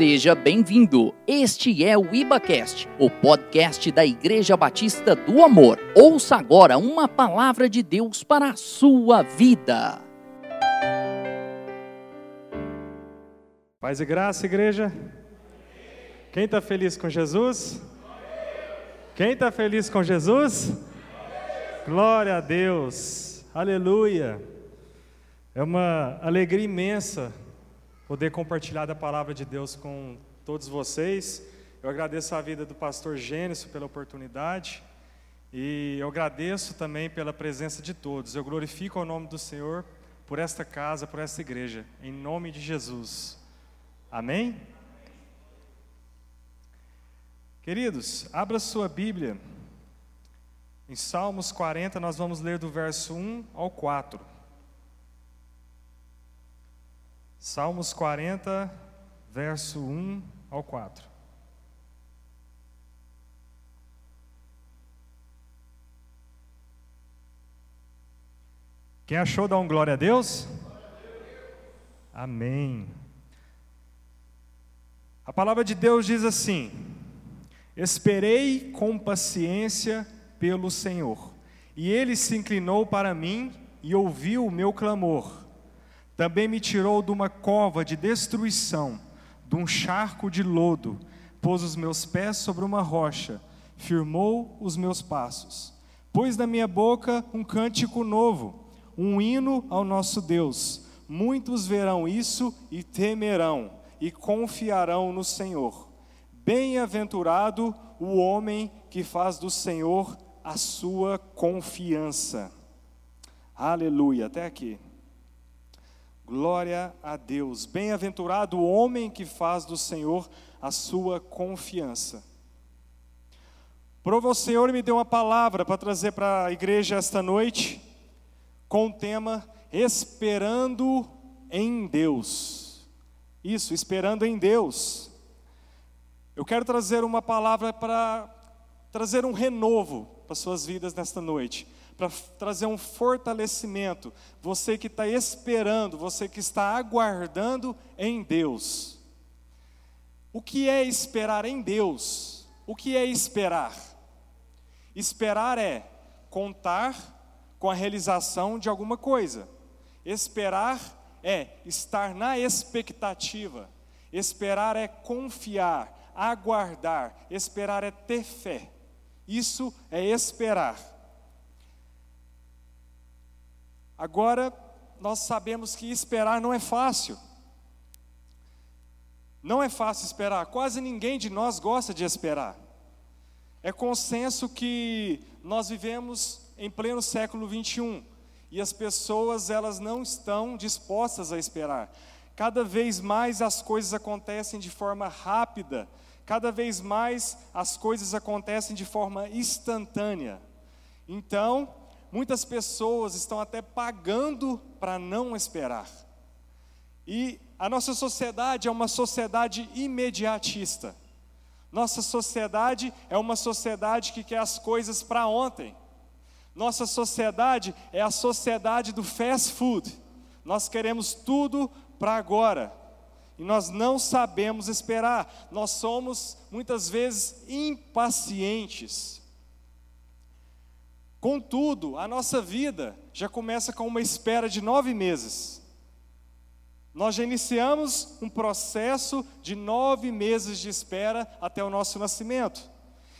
Seja bem-vindo. Este é o IbaCast, o podcast da Igreja Batista do Amor. Ouça agora uma palavra de Deus para a sua vida. Paz e graça, igreja. Quem está feliz com Jesus? Quem está feliz com Jesus? Glória a Deus. Aleluia. É uma alegria imensa poder compartilhar da palavra de Deus com todos vocês. Eu agradeço a vida do pastor Gênesis pela oportunidade e eu agradeço também pela presença de todos. Eu glorifico o nome do Senhor por esta casa, por esta igreja, em nome de Jesus. Amém? Queridos, abra sua Bíblia. Em Salmos 40, nós vamos ler do verso 1 ao 4. Salmos 40, verso 1 ao 4. Quem achou, dá um glória a Deus? Amém. A palavra de Deus diz assim: Esperei com paciência pelo Senhor, e ele se inclinou para mim e ouviu o meu clamor. Também me tirou de uma cova de destruição, de um charco de lodo, pôs os meus pés sobre uma rocha, firmou os meus passos. Pôs na minha boca um cântico novo, um hino ao nosso Deus. Muitos verão isso e temerão, e confiarão no Senhor. Bem-aventurado o homem que faz do Senhor a sua confiança. Aleluia, até aqui. Glória a Deus. Bem-aventurado o homem que faz do Senhor a sua confiança. Prova o Senhor me deu uma palavra para trazer para a igreja esta noite, com o tema Esperando em Deus. Isso, esperando em Deus. Eu quero trazer uma palavra para trazer um renovo para suas vidas nesta noite para trazer um fortalecimento. Você que está esperando, você que está aguardando em Deus. O que é esperar em Deus? O que é esperar? Esperar é contar com a realização de alguma coisa. Esperar é estar na expectativa. Esperar é confiar, aguardar. Esperar é ter fé. Isso é esperar. Agora, nós sabemos que esperar não é fácil. Não é fácil esperar, quase ninguém de nós gosta de esperar. É consenso que nós vivemos em pleno século 21 e as pessoas elas não estão dispostas a esperar. Cada vez mais as coisas acontecem de forma rápida, cada vez mais as coisas acontecem de forma instantânea. Então, muitas pessoas estão até pagando para não esperar. E a nossa sociedade é uma sociedade imediatista. Nossa sociedade é uma sociedade que quer as coisas para ontem. Nossa sociedade é a sociedade do fast food. Nós queremos tudo para agora. E nós não sabemos esperar. Nós somos muitas vezes impacientes. Contudo, a nossa vida já começa com uma espera de nove meses. Nós já iniciamos um processo de nove meses de espera até o nosso nascimento.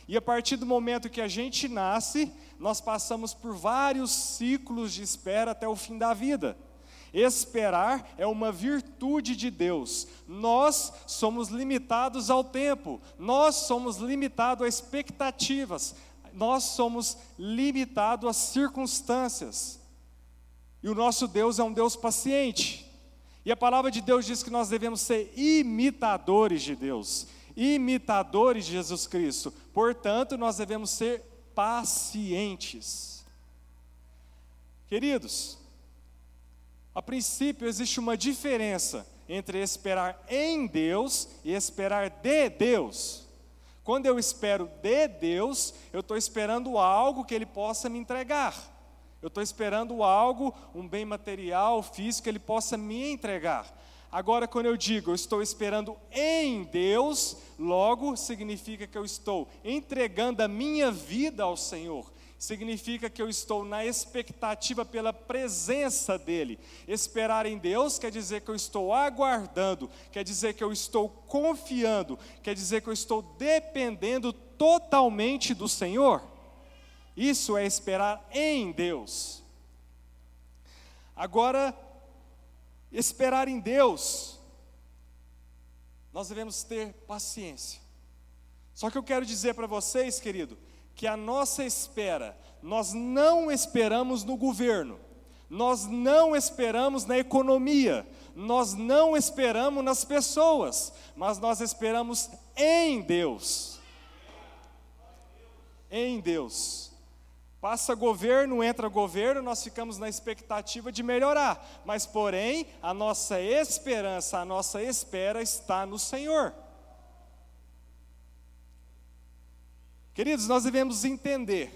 E a partir do momento que a gente nasce, nós passamos por vários ciclos de espera até o fim da vida. Esperar é uma virtude de Deus. Nós somos limitados ao tempo, nós somos limitados a expectativas, nós somos limitados às circunstâncias. E o nosso Deus é um Deus paciente. E a palavra de Deus diz que nós devemos ser imitadores de Deus, imitadores de Jesus Cristo. Portanto, nós devemos ser pacientes. Queridos, a princípio existe uma diferença entre esperar em Deus e esperar de Deus. Quando eu espero de Deus, eu estou esperando algo que Ele possa me entregar. Eu estou esperando algo, um bem material, físico, que Ele possa me entregar. Agora, quando eu digo eu estou esperando em Deus, logo significa que eu estou entregando a minha vida ao Senhor. Significa que eu estou na expectativa pela presença dEle. Esperar em Deus quer dizer que eu estou aguardando, quer dizer que eu estou confiando, quer dizer que eu estou dependendo totalmente do Senhor. Isso é esperar em Deus. Agora, esperar em Deus, nós devemos ter paciência. Só que eu quero dizer para vocês, querido, que a nossa espera, nós não esperamos no governo, nós não esperamos na economia, nós não esperamos nas pessoas, mas nós esperamos em Deus. Em Deus. Passa governo, entra governo, nós ficamos na expectativa de melhorar, mas porém, a nossa esperança, a nossa espera está no Senhor. Queridos, nós devemos entender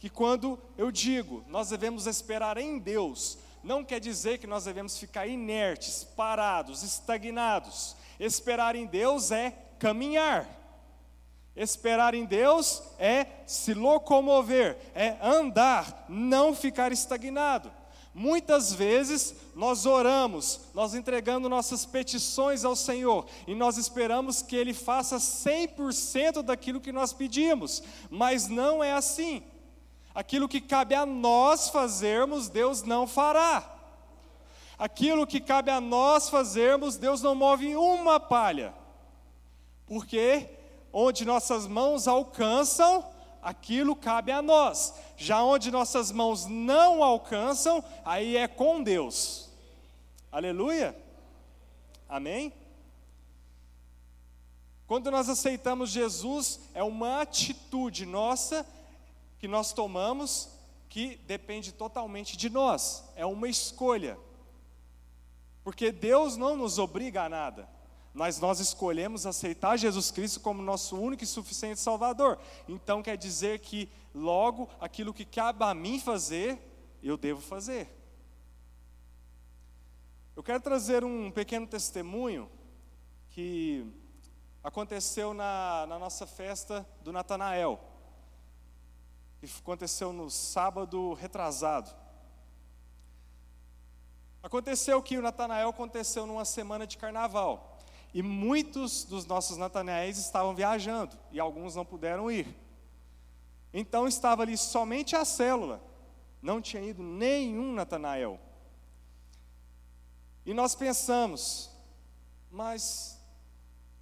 que quando eu digo nós devemos esperar em Deus, não quer dizer que nós devemos ficar inertes, parados, estagnados. Esperar em Deus é caminhar. Esperar em Deus é se locomover, é andar, não ficar estagnado. Muitas vezes nós oramos, nós entregando nossas petições ao Senhor e nós esperamos que Ele faça 100% daquilo que nós pedimos, mas não é assim. Aquilo que cabe a nós fazermos, Deus não fará. Aquilo que cabe a nós fazermos, Deus não move uma palha. Porque onde nossas mãos alcançam, aquilo cabe a nós. Já onde nossas mãos não alcançam, aí é com Deus. Aleluia? Amém? Quando nós aceitamos Jesus, é uma atitude nossa que nós tomamos que depende totalmente de nós, é uma escolha. Porque Deus não nos obriga a nada mas nós escolhemos aceitar Jesus Cristo como nosso único e suficiente Salvador. Então quer dizer que logo aquilo que cabe a mim fazer, eu devo fazer. Eu quero trazer um pequeno testemunho que aconteceu na, na nossa festa do Natanael, que aconteceu no sábado retrasado. Aconteceu que o Natanael aconteceu numa semana de carnaval. E muitos dos nossos Natanaéis estavam viajando e alguns não puderam ir. Então estava ali somente a célula, não tinha ido nenhum Natanael. E nós pensamos, mas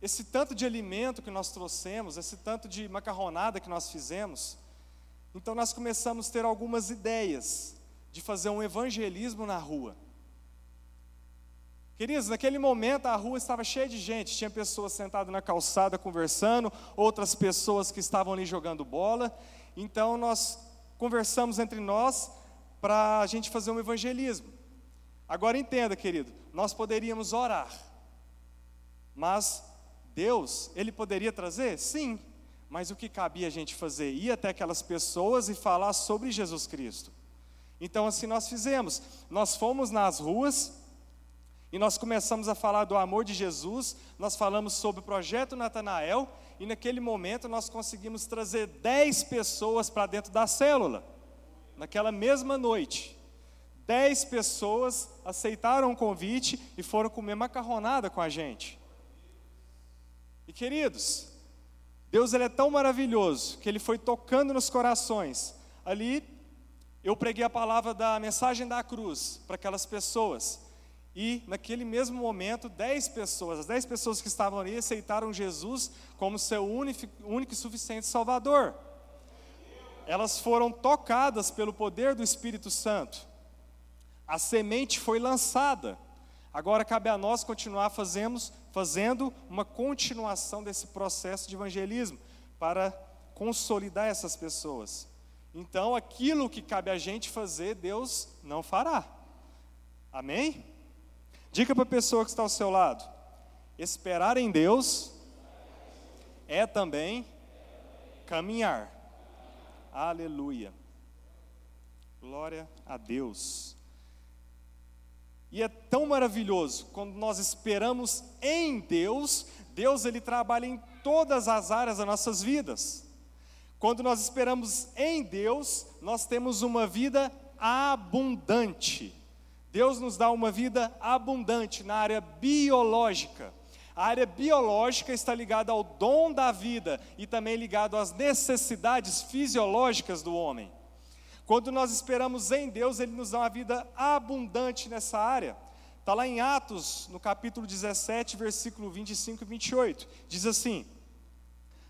esse tanto de alimento que nós trouxemos, esse tanto de macarronada que nós fizemos, então nós começamos a ter algumas ideias de fazer um evangelismo na rua. Queridos, naquele momento a rua estava cheia de gente, tinha pessoas sentadas na calçada conversando, outras pessoas que estavam ali jogando bola. Então nós conversamos entre nós para a gente fazer um evangelismo. Agora entenda, querido, nós poderíamos orar, mas Deus, Ele poderia trazer? Sim, mas o que cabia a gente fazer? Ir até aquelas pessoas e falar sobre Jesus Cristo. Então assim nós fizemos, nós fomos nas ruas, e nós começamos a falar do amor de Jesus, nós falamos sobre o projeto Natanael, e naquele momento nós conseguimos trazer 10 pessoas para dentro da célula, naquela mesma noite. 10 pessoas aceitaram o convite e foram comer macarronada com a gente. E queridos, Deus ele é tão maravilhoso que ele foi tocando nos corações. Ali eu preguei a palavra da mensagem da cruz para aquelas pessoas. E naquele mesmo momento, dez pessoas, as dez pessoas que estavam ali aceitaram Jesus como seu único, único e suficiente Salvador. Elas foram tocadas pelo poder do Espírito Santo. A semente foi lançada. Agora cabe a nós continuar fazemos, fazendo uma continuação desse processo de evangelismo para consolidar essas pessoas. Então, aquilo que cabe a gente fazer, Deus não fará. Amém? Diga para a pessoa que está ao seu lado: esperar em Deus é também caminhar. Aleluia. Glória a Deus. E é tão maravilhoso quando nós esperamos em Deus, Deus ele trabalha em todas as áreas das nossas vidas. Quando nós esperamos em Deus, nós temos uma vida abundante. Deus nos dá uma vida abundante na área biológica. A área biológica está ligada ao dom da vida e também ligado às necessidades fisiológicas do homem. Quando nós esperamos em Deus, Ele nos dá uma vida abundante nessa área. Está lá em Atos, no capítulo 17, versículo 25 e 28. Diz assim: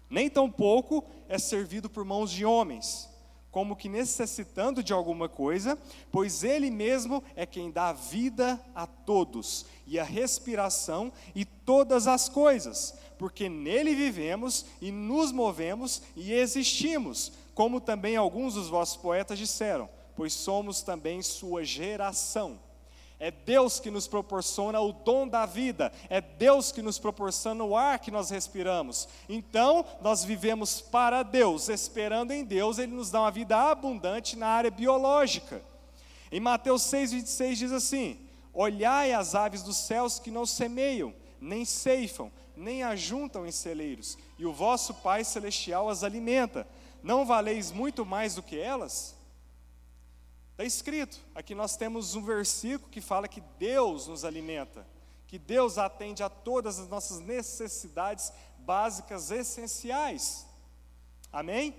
Nem tão pouco é servido por mãos de homens, como que necessitando de alguma coisa, pois Ele mesmo é quem dá vida a todos, e a respiração e todas as coisas, porque nele vivemos e nos movemos e existimos como também alguns dos vossos poetas disseram, pois somos também sua geração. É Deus que nos proporciona o dom da vida, é Deus que nos proporciona o ar que nós respiramos. Então, nós vivemos para Deus, esperando em Deus, Ele nos dá uma vida abundante na área biológica. Em Mateus 6,26 diz assim: Olhai as aves dos céus que não semeiam, nem ceifam, nem ajuntam em celeiros, e o vosso Pai Celestial as alimenta não valeis muito mais do que elas? Está escrito, aqui nós temos um versículo que fala que Deus nos alimenta, que Deus atende a todas as nossas necessidades básicas essenciais. Amém?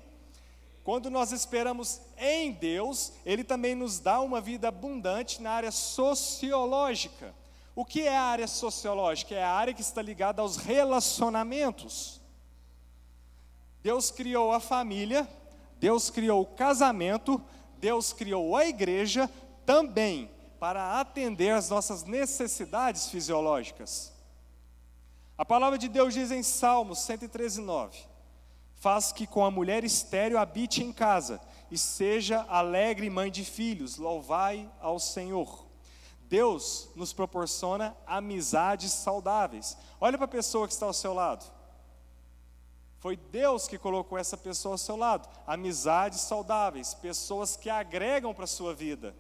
Quando nós esperamos em Deus, Ele também nos dá uma vida abundante na área sociológica. O que é a área sociológica? É a área que está ligada aos relacionamentos. Deus criou a família, Deus criou o casamento, Deus criou a igreja também para atender às nossas necessidades fisiológicas. A palavra de Deus diz em Salmos 113, 9: Faz que com a mulher estéreo habite em casa, e seja alegre mãe de filhos, louvai ao Senhor. Deus nos proporciona amizades saudáveis. Olha para a pessoa que está ao seu lado. Foi Deus que colocou essa pessoa ao seu lado. Amizades saudáveis, pessoas que agregam para a sua vida.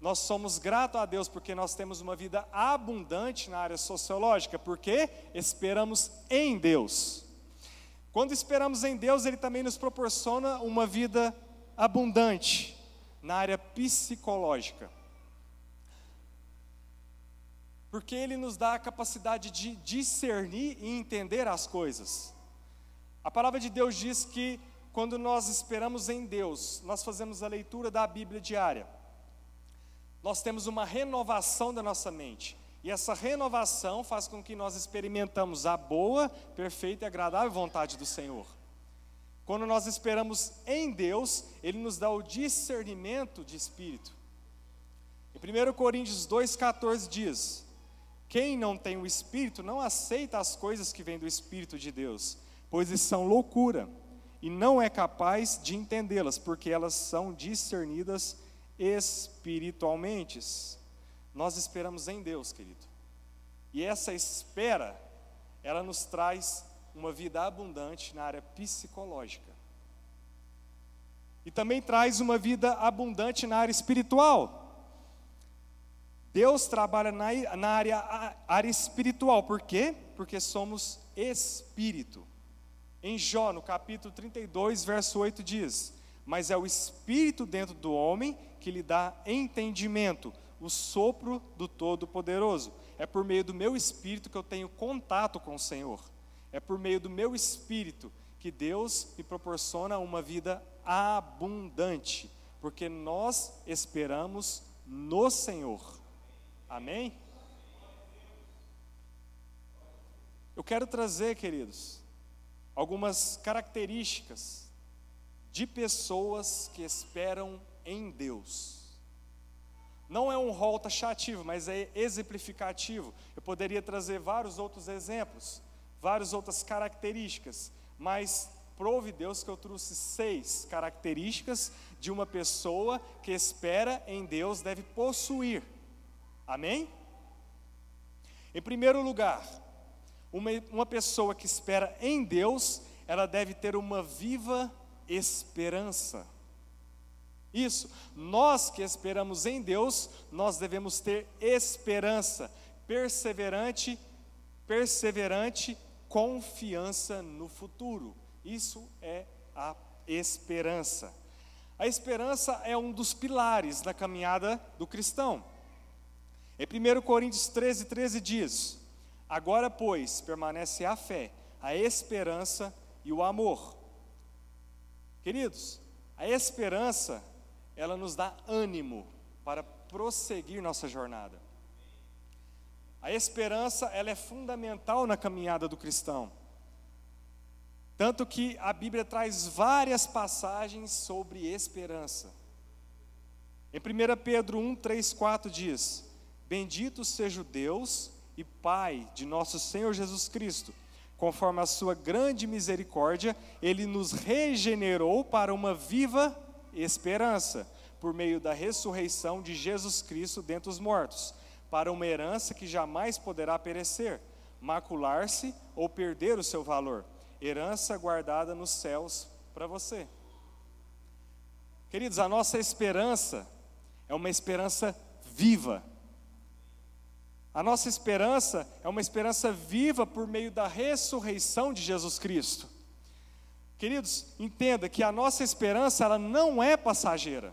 Nós somos gratos a Deus porque nós temos uma vida abundante na área sociológica, porque esperamos em Deus. Quando esperamos em Deus, Ele também nos proporciona uma vida abundante na área psicológica. Porque Ele nos dá a capacidade de discernir e entender as coisas. A palavra de Deus diz que quando nós esperamos em Deus, nós fazemos a leitura da Bíblia diária. Nós temos uma renovação da nossa mente. E essa renovação faz com que nós experimentamos a boa, perfeita e agradável vontade do Senhor. Quando nós esperamos em Deus, Ele nos dá o discernimento de espírito. Em 1 Coríntios 2,14 diz: Quem não tem o Espírito não aceita as coisas que vêm do Espírito de Deus, pois são loucura, e não é capaz de entendê-las, porque elas são discernidas espiritualmente. Nós esperamos em Deus, querido. E essa espera, ela nos traz uma vida abundante na área psicológica. E também traz uma vida abundante na área espiritual. Deus trabalha na, na área, área espiritual, por quê? Porque somos espírito. Em Jó, no capítulo 32, verso 8 diz: Mas é o espírito dentro do homem que lhe dá entendimento, o sopro do Todo-Poderoso. É por meio do meu espírito que eu tenho contato com o Senhor. É por meio do meu espírito que Deus me proporciona uma vida abundante, porque nós esperamos no Senhor. Amém? Eu quero trazer, queridos, algumas características de pessoas que esperam em Deus. Não é um rol taxativo, mas é exemplificativo. Eu poderia trazer vários outros exemplos, várias outras características, mas prove Deus que eu trouxe seis características de uma pessoa que espera em Deus deve possuir. Amém? Em primeiro lugar, uma, uma pessoa que espera em Deus, ela deve ter uma viva esperança. Isso, nós que esperamos em Deus, nós devemos ter esperança, perseverante, perseverante confiança no futuro. Isso é a esperança. A esperança é um dos pilares da caminhada do cristão. Em 1 Coríntios 13, 13 diz: Agora, pois, permanece a fé, a esperança e o amor. Queridos, a esperança, ela nos dá ânimo para prosseguir nossa jornada. A esperança, ela é fundamental na caminhada do cristão. Tanto que a Bíblia traz várias passagens sobre esperança. Em 1 Pedro 1, 3, 4 diz: Bendito seja o Deus e Pai de nosso Senhor Jesus Cristo, conforme a sua grande misericórdia, ele nos regenerou para uma viva esperança, por meio da ressurreição de Jesus Cristo dentre os mortos para uma herança que jamais poderá perecer, macular-se ou perder o seu valor, herança guardada nos céus para você. Queridos, a nossa esperança é uma esperança viva. A nossa esperança é uma esperança viva por meio da ressurreição de Jesus Cristo. Queridos, entenda que a nossa esperança ela não é passageira.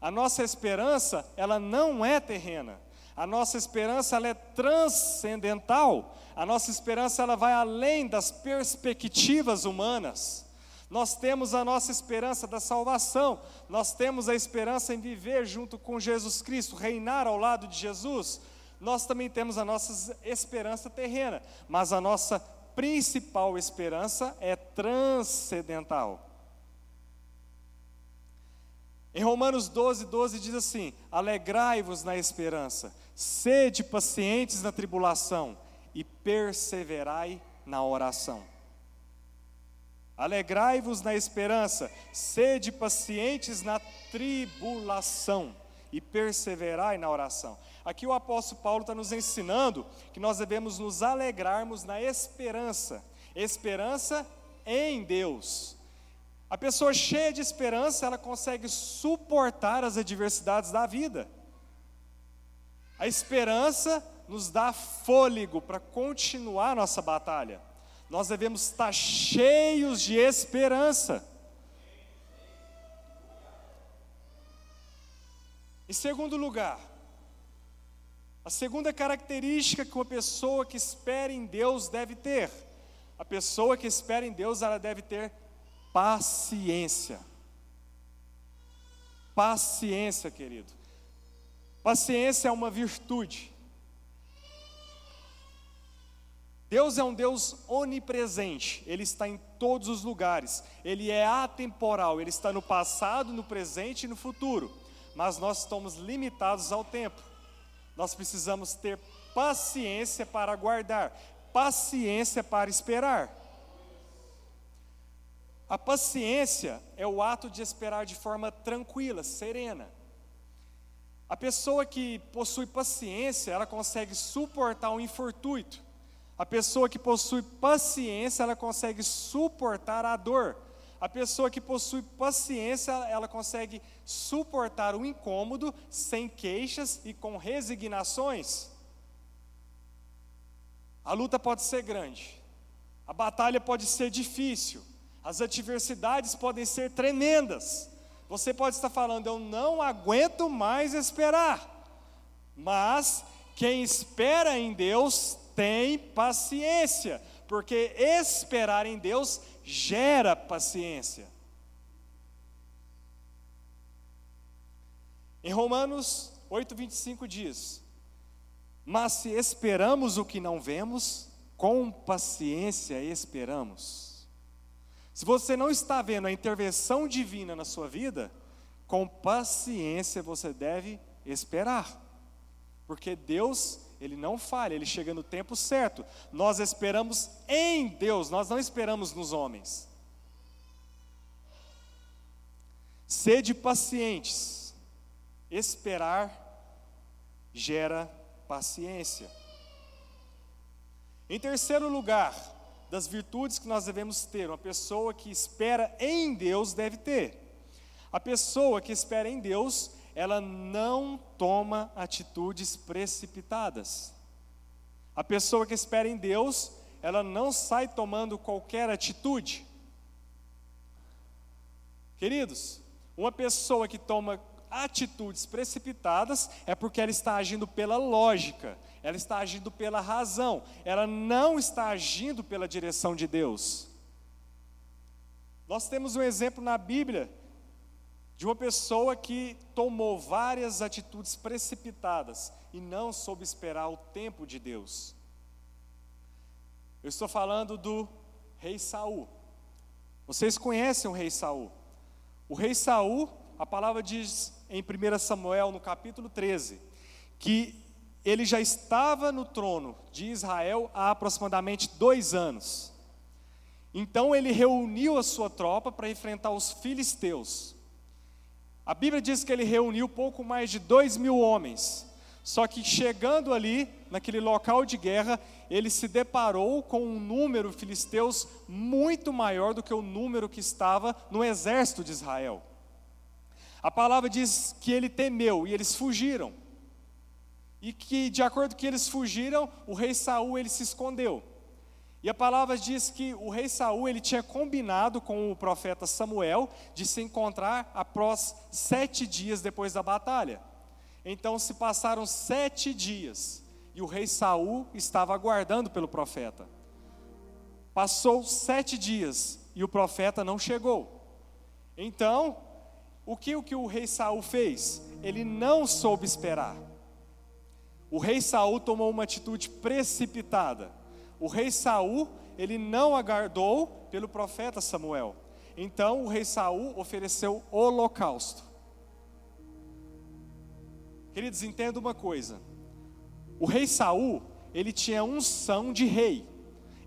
A nossa esperança ela não é terrena. A nossa esperança ela é transcendental. A nossa esperança ela vai além das perspectivas humanas. Nós temos a nossa esperança da salvação. Nós temos a esperança em viver junto com Jesus Cristo, reinar ao lado de Jesus. Nós também temos a nossa esperança terrena, mas a nossa principal esperança é transcendental. Em Romanos 12, 12 diz assim: Alegrai-vos na esperança, sede pacientes na tribulação e perseverai na oração. Alegrai-vos na esperança, sede pacientes na tribulação e perseverai na oração. Aqui o apóstolo Paulo está nos ensinando que nós devemos nos alegrarmos na esperança, esperança em Deus. A pessoa cheia de esperança, ela consegue suportar as adversidades da vida. A esperança nos dá fôlego para continuar nossa batalha. Nós devemos estar cheios de esperança. Em segundo lugar, a segunda característica que uma pessoa que espera em Deus deve ter, a pessoa que espera em Deus, ela deve ter paciência. Paciência, querido. Paciência é uma virtude. Deus é um Deus onipresente, Ele está em todos os lugares, Ele é atemporal, Ele está no passado, no presente e no futuro, mas nós estamos limitados ao tempo, nós precisamos ter paciência para aguardar, paciência para esperar. A paciência é o ato de esperar de forma tranquila, serena. A pessoa que possui paciência, ela consegue suportar um infortúnio. A pessoa que possui paciência, ela consegue suportar a dor. A pessoa que possui paciência, ela consegue suportar o incômodo sem queixas e com resignações. A luta pode ser grande, a batalha pode ser difícil, as adversidades podem ser tremendas. Você pode estar falando, eu não aguento mais esperar. Mas quem espera em Deus tem paciência, porque esperar em Deus gera paciência. Em Romanos 8:25 diz: Mas se esperamos o que não vemos, com paciência esperamos. Se você não está vendo a intervenção divina na sua vida, com paciência você deve esperar. Porque Deus, ele não falha, ele chega no tempo certo. Nós esperamos em Deus, nós não esperamos nos homens. Sede pacientes. Esperar gera paciência. Em terceiro lugar, das virtudes que nós devemos ter, uma pessoa que espera em Deus deve ter. A pessoa que espera em Deus, ela não toma atitudes precipitadas. A pessoa que espera em Deus, ela não sai tomando qualquer atitude. Queridos, uma pessoa que toma atitudes precipitadas é porque ela está agindo pela lógica, ela está agindo pela razão, ela não está agindo pela direção de Deus. Nós temos um exemplo na Bíblia de uma pessoa que tomou várias atitudes precipitadas e não soube esperar o tempo de Deus. Eu estou falando do rei Saul. Vocês conhecem o rei Saul? O rei Saul, a palavra diz em 1 Samuel, no capítulo 13, que ele já estava no trono de Israel há aproximadamente dois anos. Então ele reuniu a sua tropa para enfrentar os filisteus. A Bíblia diz que ele reuniu pouco mais de dois mil homens. Só que chegando ali, naquele local de guerra, ele se deparou com um número filisteus muito maior do que o número que estava no exército de Israel. A palavra diz que ele temeu e eles fugiram. E que de acordo com que eles fugiram, o rei Saul ele se escondeu. E a palavra diz que o rei Saul ele tinha combinado com o profeta Samuel de se encontrar após sete dias depois da batalha. Então se passaram sete dias e o rei Saul estava aguardando pelo profeta. Passou sete dias e o profeta não chegou. Então, o que o, que o rei Saul fez? Ele não soube esperar. O rei Saul tomou uma atitude precipitada o rei Saul, ele não aguardou pelo profeta Samuel. Então o rei Saul ofereceu holocausto. Queridos, entenda uma coisa. O rei Saul, ele tinha unção de rei.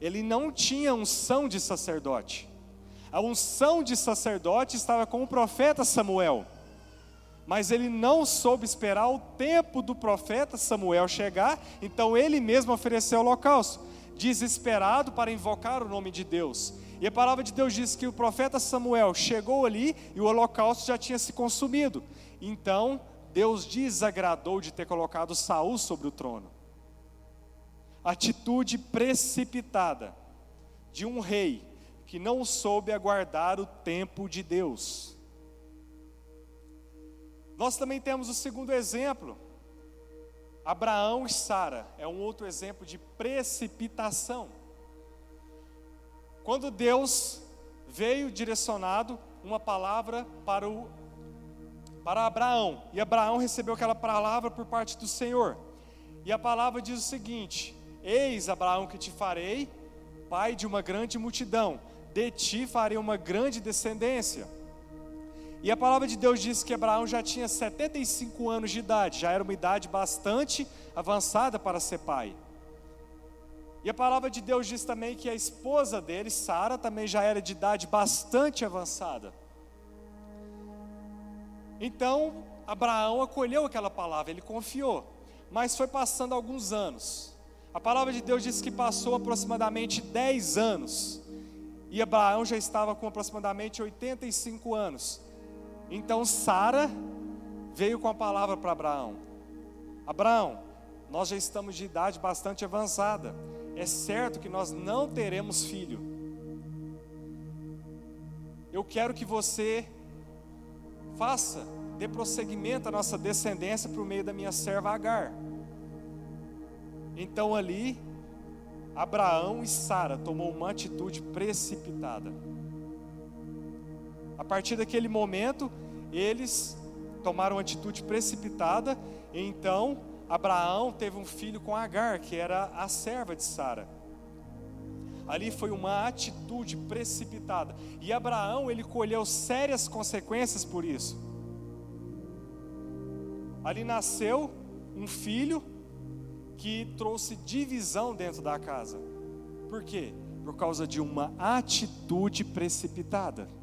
Ele não tinha unção de sacerdote. A unção de sacerdote estava com o profeta Samuel. Mas ele não soube esperar o tempo do profeta Samuel chegar, então ele mesmo ofereceu holocausto desesperado para invocar o nome de Deus. E a palavra de Deus diz que o profeta Samuel chegou ali e o holocausto já tinha se consumido. Então, Deus desagradou de ter colocado Saul sobre o trono. Atitude precipitada de um rei que não soube aguardar o tempo de Deus. Nós também temos o segundo exemplo, Abraão e Sara é um outro exemplo de precipitação. Quando Deus veio direcionado uma palavra para o para Abraão, e Abraão recebeu aquela palavra por parte do Senhor. E a palavra diz o seguinte: Eis, Abraão, que te farei pai de uma grande multidão, de ti farei uma grande descendência. E a palavra de Deus diz que Abraão já tinha 75 anos de idade, já era uma idade bastante avançada para ser pai. E a palavra de Deus diz também que a esposa dele, Sara, também já era de idade bastante avançada. Então, Abraão acolheu aquela palavra, ele confiou. Mas foi passando alguns anos. A palavra de Deus diz que passou aproximadamente 10 anos. E Abraão já estava com aproximadamente 85 anos. Então Sara veio com a palavra para Abraão: Abraão, nós já estamos de idade bastante avançada. É certo que nós não teremos filho. Eu quero que você faça, dê prosseguimento à nossa descendência por meio da minha serva Agar. Então ali, Abraão e Sara tomou uma atitude precipitada. A partir daquele momento, eles tomaram uma atitude precipitada, e então Abraão teve um filho com Agar, que era a serva de Sara. Ali foi uma atitude precipitada, e Abraão ele colheu sérias consequências por isso. Ali nasceu um filho que trouxe divisão dentro da casa. Por quê? Por causa de uma atitude precipitada.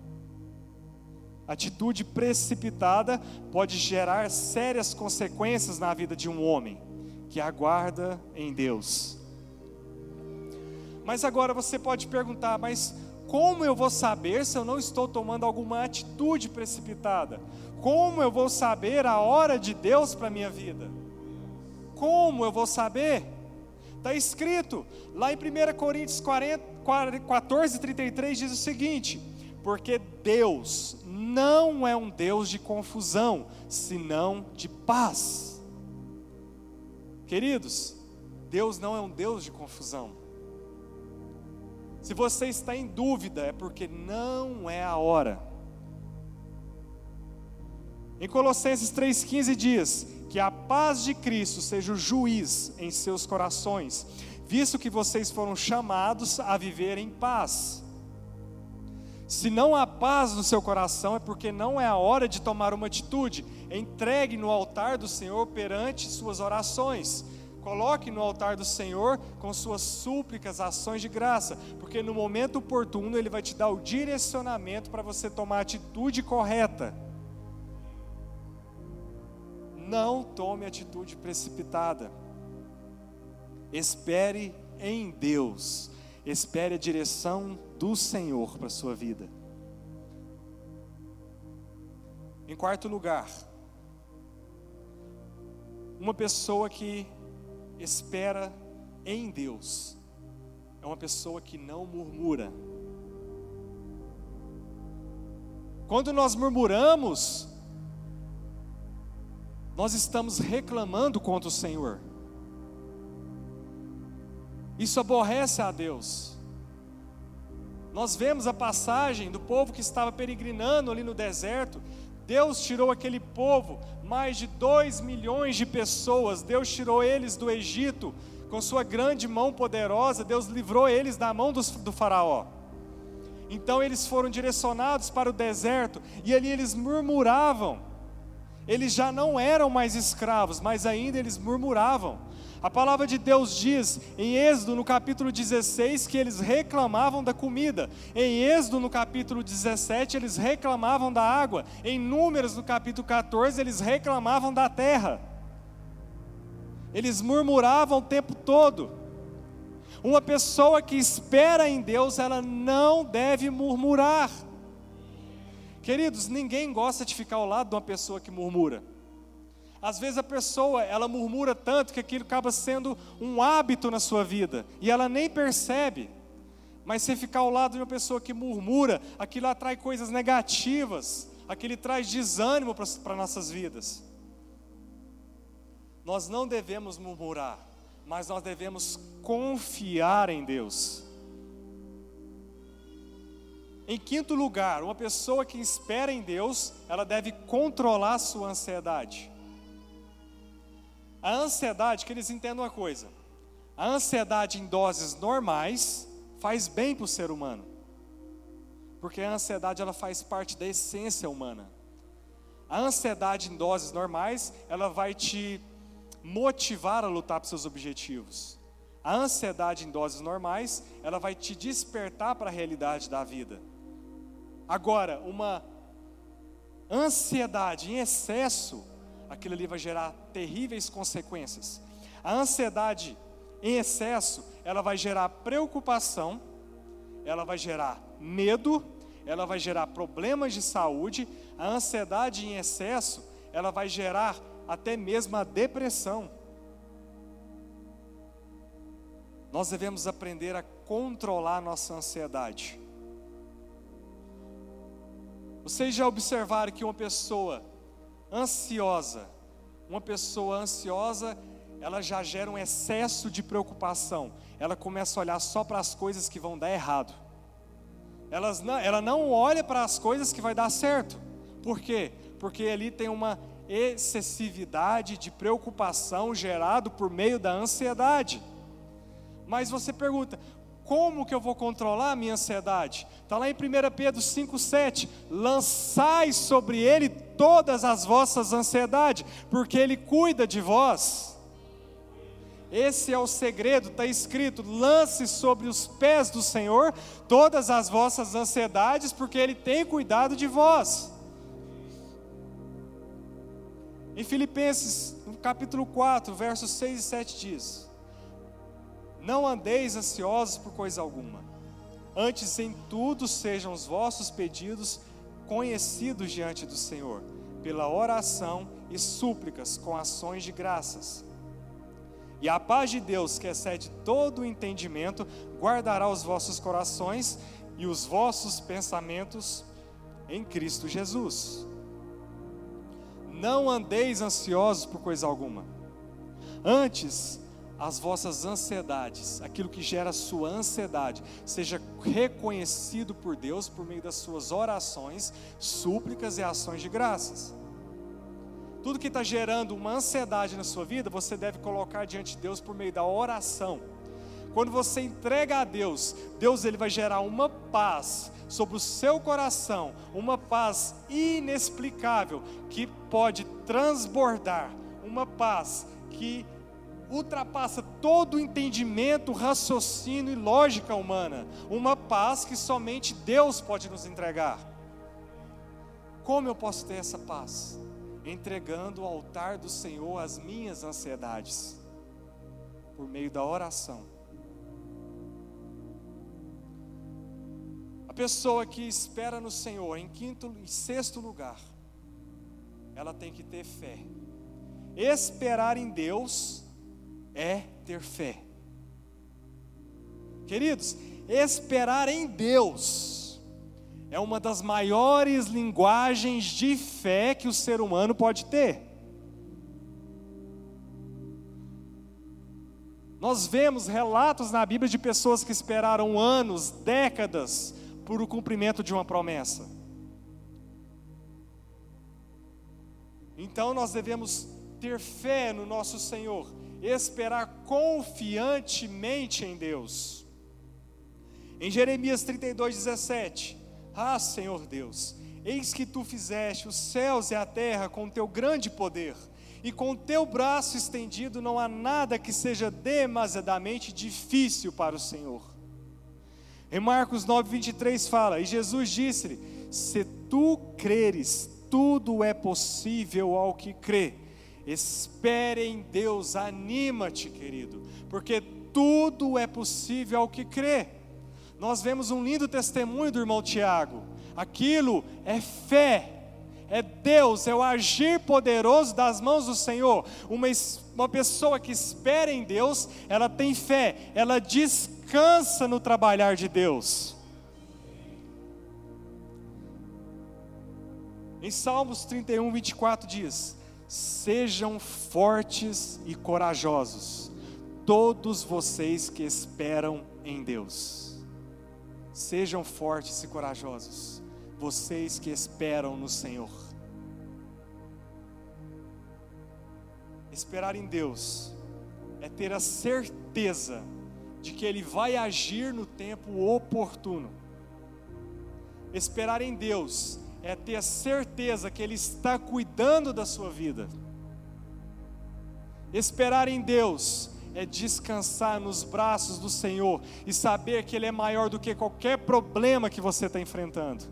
Atitude precipitada pode gerar sérias consequências na vida de um homem que aguarda em Deus. Mas agora você pode perguntar, mas como eu vou saber se eu não estou tomando alguma atitude precipitada? Como eu vou saber a hora de Deus para a minha vida? Como eu vou saber? Está escrito lá em 1 Coríntios 40, 14, 33 diz o seguinte: Porque Deus não é um Deus de confusão, senão de paz. Queridos, Deus não é um Deus de confusão. Se você está em dúvida, é porque não é a hora. Em Colossenses 3,15 diz: Que a paz de Cristo seja o juiz em seus corações, visto que vocês foram chamados a viver em paz. Se não há paz no seu coração, é porque não é a hora de tomar uma atitude. Entregue no altar do Senhor perante suas orações. Coloque no altar do Senhor com suas súplicas, ações de graça, porque no momento oportuno Ele vai te dar o direcionamento para você tomar a atitude correta. Não tome atitude precipitada. Espere em Deus. Espere a direção do Senhor para a sua vida. Em quarto lugar, uma pessoa que espera em Deus é uma pessoa que não murmura. Quando nós murmuramos, nós estamos reclamando contra o Senhor. Isso aborrece a Deus. Nós vemos a passagem do povo que estava peregrinando ali no deserto. Deus tirou aquele povo, mais de dois milhões de pessoas. Deus tirou eles do Egito com sua grande mão poderosa. Deus livrou eles da mão do, do Faraó. Então eles foram direcionados para o deserto e ali eles murmuravam. Eles já não eram mais escravos, mas ainda eles murmuravam. A palavra de Deus diz em Êxodo, no capítulo 16, que eles reclamavam da comida. Em Êxodo, no capítulo 17, eles reclamavam da água. Em Números, no capítulo 14, eles reclamavam da terra. Eles murmuravam o tempo todo. Uma pessoa que espera em Deus, ela não deve murmurar. Queridos, ninguém gosta de ficar ao lado de uma pessoa que murmura. Às vezes a pessoa, ela murmura tanto que aquilo acaba sendo um hábito na sua vida e ela nem percebe. Mas se ficar ao lado de uma pessoa que murmura, aquilo atrai coisas negativas, aquilo traz desânimo para nossas vidas. Nós não devemos murmurar, mas nós devemos confiar em Deus. Em quinto lugar, uma pessoa que espera em Deus, ela deve controlar sua ansiedade. A ansiedade, que eles entendam uma coisa: a ansiedade em doses normais faz bem para o ser humano, porque a ansiedade ela faz parte da essência humana. A ansiedade em doses normais, ela vai te motivar a lutar para seus objetivos. A ansiedade em doses normais, ela vai te despertar para a realidade da vida. Agora, uma ansiedade em excesso, aquilo ali vai gerar terríveis consequências. A ansiedade em excesso, ela vai gerar preocupação, ela vai gerar medo, ela vai gerar problemas de saúde. A ansiedade em excesso, ela vai gerar até mesmo a depressão. Nós devemos aprender a controlar nossa ansiedade. Vocês já observaram que uma pessoa ansiosa. Uma pessoa ansiosa, ela já gera um excesso de preocupação. Ela começa a olhar só para as coisas que vão dar errado. Não, ela não olha para as coisas que vai dar certo. Por quê? Porque ali tem uma excessividade de preocupação gerado por meio da ansiedade. Mas você pergunta: como que eu vou controlar a minha ansiedade? Está lá em 1 Pedro 5,7: lançai sobre ele todas as vossas ansiedades, porque ele cuida de vós. Esse é o segredo, está escrito: lance sobre os pés do Senhor todas as vossas ansiedades, porque Ele tem cuidado de vós. Em Filipenses, no capítulo 4, versos 6 e 7 diz: não andeis ansiosos por coisa alguma, Antes em tudo sejam os vossos pedidos conhecidos diante do Senhor, pela oração e súplicas com ações de graças. E a paz de Deus, que excede todo o entendimento, guardará os vossos corações e os vossos pensamentos em Cristo Jesus. Não andeis ansiosos por coisa alguma. Antes, as vossas ansiedades, aquilo que gera sua ansiedade, seja reconhecido por Deus por meio das suas orações, súplicas e ações de graças. Tudo que está gerando uma ansiedade na sua vida, você deve colocar diante de Deus por meio da oração. Quando você entrega a Deus, Deus ele vai gerar uma paz sobre o seu coração, uma paz inexplicável que pode transbordar, uma paz que ultrapassa todo o entendimento, raciocínio e lógica humana, uma paz que somente Deus pode nos entregar. Como eu posso ter essa paz? Entregando ao altar do Senhor as minhas ansiedades, por meio da oração. A pessoa que espera no Senhor, em quinto e sexto lugar, ela tem que ter fé. Esperar em Deus é ter fé. Queridos, esperar em Deus é uma das maiores linguagens de fé que o ser humano pode ter. Nós vemos relatos na Bíblia de pessoas que esperaram anos, décadas, por o cumprimento de uma promessa. Então nós devemos ter fé no nosso Senhor, esperar confiantemente em Deus. Em Jeremias 32, 17: Ah, Senhor Deus, eis que tu fizeste os céus e a terra com teu grande poder, e com teu braço estendido não há nada que seja demasiadamente difícil para o Senhor. Em Marcos 9, 23 fala: E Jesus disse-lhe: Se tu creres, tudo é possível ao que crê. Espere em Deus, anima-te, querido, porque tudo é possível ao que crê. Nós vemos um lindo testemunho do irmão Tiago. Aquilo é fé, é Deus, é o agir poderoso das mãos do Senhor. Uma, uma pessoa que espera em Deus, ela tem fé, ela descansa no trabalhar de Deus. Em Salmos 31, 24 diz: Sejam fortes e corajosos, todos vocês que esperam em Deus. Sejam fortes e corajosos, vocês que esperam no Senhor. Esperar em Deus é ter a certeza de que Ele vai agir no tempo oportuno. Esperar em Deus é ter a certeza que Ele está cuidando da sua vida. Esperar em Deus é descansar nos braços do Senhor e saber que Ele é maior do que qualquer problema que você está enfrentando.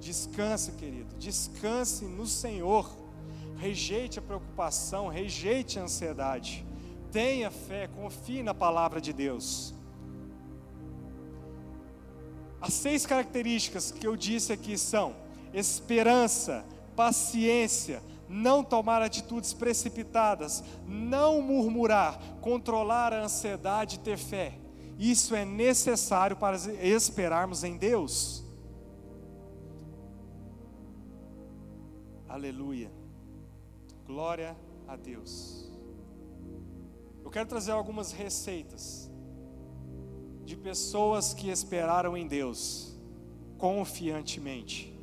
Descanse, querido, descanse no Senhor. Rejeite a preocupação, rejeite a ansiedade. Tenha fé, confie na palavra de Deus. As seis características que eu disse aqui são esperança, paciência, não tomar atitudes precipitadas, não murmurar, controlar a ansiedade e ter fé. Isso é necessário para esperarmos em Deus. Aleluia. Glória a Deus. Eu quero trazer algumas receitas de pessoas que esperaram em Deus confiantemente.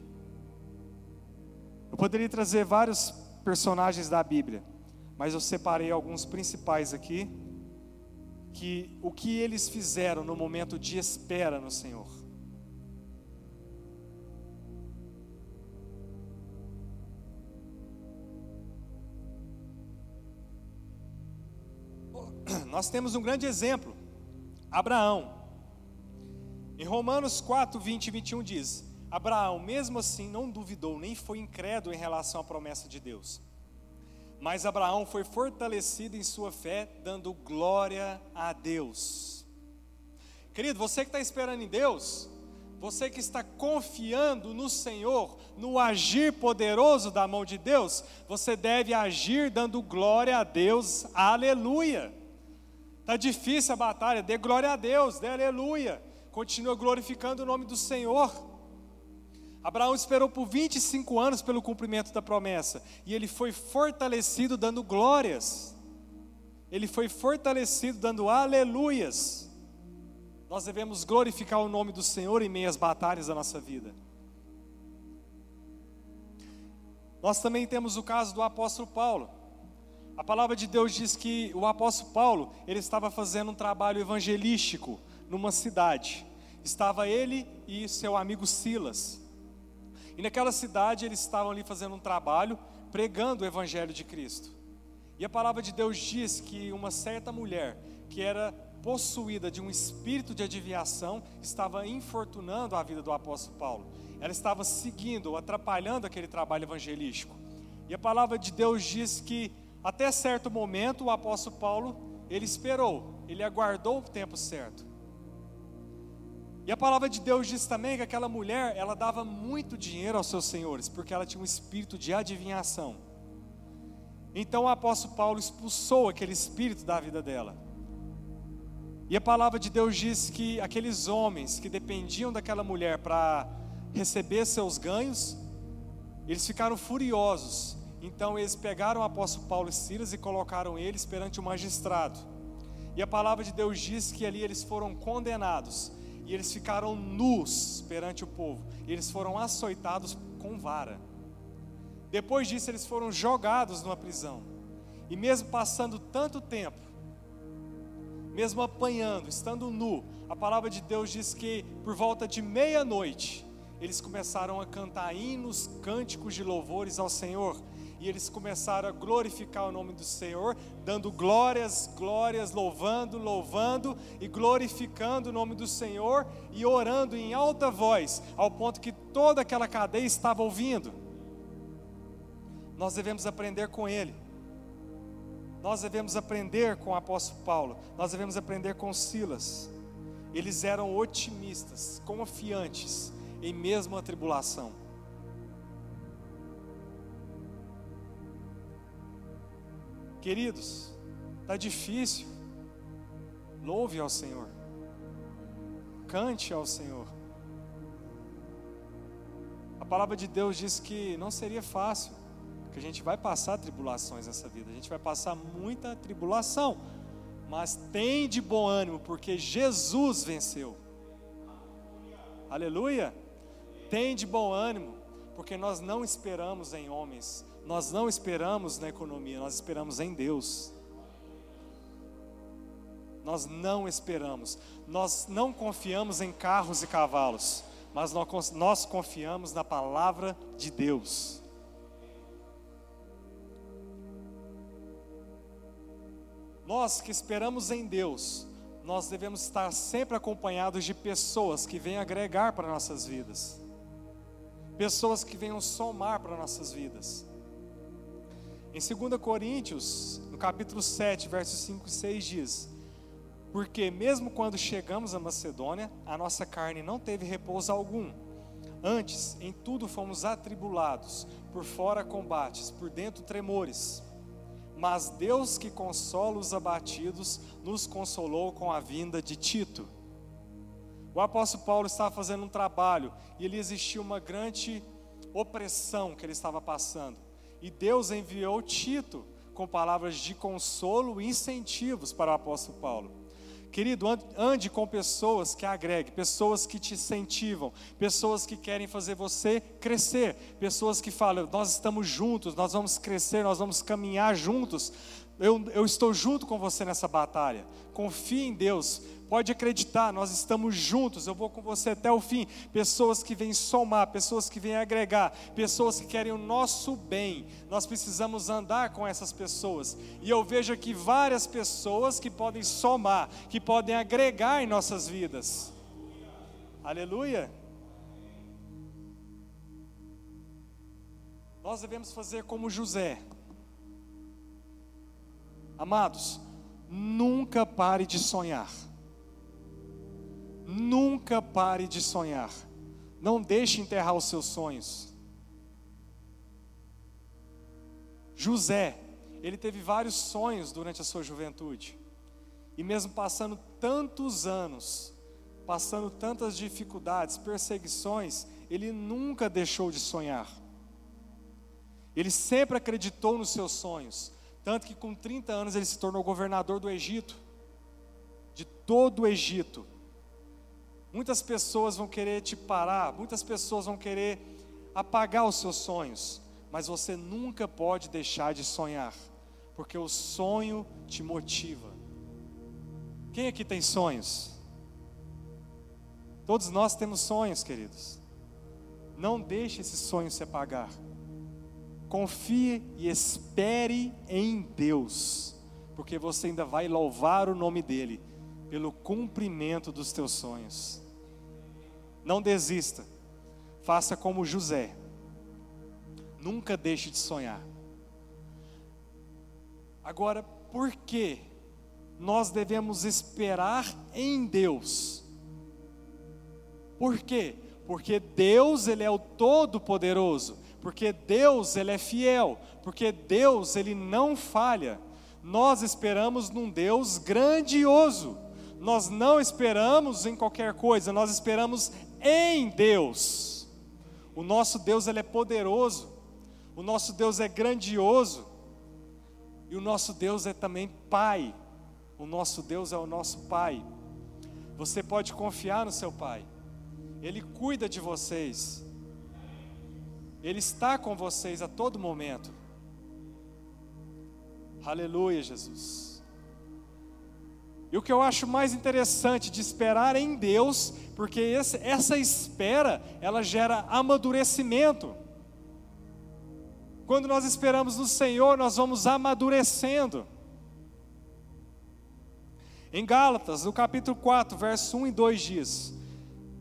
Eu poderia trazer vários personagens da Bíblia, mas eu separei alguns principais aqui, que o que eles fizeram no momento de espera no Senhor. Nós temos um grande exemplo, Abraão. Em Romanos 4, 20 e 21 diz: Abraão, mesmo assim, não duvidou, nem foi incrédulo em relação à promessa de Deus. Mas Abraão foi fortalecido em sua fé, dando glória a Deus. Querido, você que está esperando em Deus, você que está confiando no Senhor, no agir poderoso da mão de Deus, você deve agir dando glória a Deus, aleluia. Está difícil a batalha, dê glória a Deus, dê aleluia. Continua glorificando o nome do Senhor. Abraão esperou por 25 anos pelo cumprimento da promessa, e ele foi fortalecido dando glórias, ele foi fortalecido dando aleluias. Nós devemos glorificar o nome do Senhor em meio às batalhas da nossa vida. Nós também temos o caso do apóstolo Paulo. A palavra de Deus diz que o apóstolo Paulo, ele estava fazendo um trabalho evangelístico numa cidade. Estava ele e seu amigo Silas. E naquela cidade eles estavam ali fazendo um trabalho, pregando o Evangelho de Cristo. E a palavra de Deus diz que uma certa mulher, que era possuída de um espírito de adivinhação, estava infortunando a vida do apóstolo Paulo. Ela estava seguindo, atrapalhando aquele trabalho evangelístico. E a palavra de Deus diz que até certo momento o apóstolo Paulo, ele esperou, ele aguardou o tempo certo. E a palavra de Deus diz também que aquela mulher, ela dava muito dinheiro aos seus senhores, porque ela tinha um espírito de adivinhação. Então o apóstolo Paulo expulsou aquele espírito da vida dela. E a palavra de Deus diz que aqueles homens que dependiam daquela mulher para receber seus ganhos, eles ficaram furiosos. Então eles pegaram o apóstolo Paulo e Silas e colocaram eles perante o magistrado. E a palavra de Deus diz que ali eles foram condenados e eles ficaram nus perante o povo, e eles foram açoitados com vara. Depois disso, eles foram jogados numa prisão, e mesmo passando tanto tempo, mesmo apanhando, estando nu, a palavra de Deus diz que por volta de meia-noite, eles começaram a cantar hinos, cânticos de louvores ao Senhor, e eles começaram a glorificar o nome do Senhor, dando glórias, glórias, louvando, louvando e glorificando o nome do Senhor e orando em alta voz, ao ponto que toda aquela cadeia estava ouvindo. Nós devemos aprender com ele. Nós devemos aprender com o apóstolo Paulo, nós devemos aprender com Silas. Eles eram otimistas, confiantes em mesmo a tribulação. Queridos, está difícil. Louve ao Senhor. Cante ao Senhor. A palavra de Deus diz que não seria fácil, que a gente vai passar tribulações nessa vida, a gente vai passar muita tribulação, mas tem de bom ânimo, porque Jesus venceu. Aleluia! Tem de bom ânimo, porque nós não esperamos em homens, nós não esperamos na economia, nós esperamos em Deus. Nós não esperamos, nós não confiamos em carros e cavalos, mas nós, confiamos na palavra de Deus. Nós que esperamos em Deus, nós devemos estar sempre acompanhados de pessoas que vêm agregar para nossas vidas, pessoas que venham somar para nossas vidas. Em 2 Coríntios, no capítulo 7, versos 5 e 6 diz: Porque mesmo quando chegamos a Macedônia, a nossa carne não teve repouso algum. Antes, em tudo fomos atribulados, por fora combates, por dentro tremores. Mas Deus que consola os abatidos, nos consolou com a vinda de Tito. O apóstolo Paulo estava fazendo um trabalho e ele existia uma grande opressão que ele estava passando. E Deus enviou Tito com palavras de consolo e incentivos para o apóstolo Paulo. Querido, ande com pessoas que agreguem, pessoas que te incentivam, pessoas que querem fazer você crescer, pessoas que falam: nós estamos juntos, nós vamos crescer, nós vamos caminhar juntos. Eu, eu estou junto com você nessa batalha. Confie em Deus, Pode acreditar, nós estamos juntos, eu vou com você até o fim. Pessoas que vêm somar, pessoas que vêm agregar, pessoas que querem o nosso bem. Nós precisamos andar com essas pessoas. E eu vejo aqui várias pessoas que podem somar, que podem agregar em nossas vidas. Aleluia. Nós devemos fazer como José. Amados, nunca pare de sonhar. Nunca pare de sonhar. Não deixe enterrar os seus sonhos. José, ele teve vários sonhos durante a sua juventude. E mesmo passando tantos anos, passando tantas dificuldades, perseguições, ele nunca deixou de sonhar. Ele sempre acreditou nos seus sonhos, tanto que com 30 anos ele se tornou governador do Egito, de todo o Egito. Muitas pessoas vão querer te parar, muitas pessoas vão querer apagar os seus sonhos, mas você nunca pode deixar de sonhar, porque o sonho te motiva. Quem aqui tem sonhos? Todos nós temos sonhos, queridos. Não deixe esse sonho se apagar. Confie e espere em Deus, porque você ainda vai louvar o nome dEle pelo cumprimento dos teus sonhos. Não desista, faça como José, nunca deixe de sonhar. Agora, por que nós devemos esperar em Deus? Por quê? Porque Deus, Ele é o Todo-Poderoso, porque Deus, Ele é fiel, porque Deus, Ele não falha. Nós esperamos num Deus grandioso, nós não esperamos em qualquer coisa, nós esperamos em Deus. O nosso Deus, Ele é poderoso, o nosso Deus é grandioso, e o nosso Deus é também Pai, o nosso Deus é o nosso Pai. Você pode confiar no seu Pai. Ele cuida de vocês. Ele está com vocês a todo momento. Aleluia, Jesus. E o que eu acho mais interessante de esperar em Deus, porque esse, essa espera, ela gera amadurecimento. Quando nós esperamos no Senhor, nós vamos amadurecendo. Em Gálatas, no capítulo 4, verso 1 e 2 diz: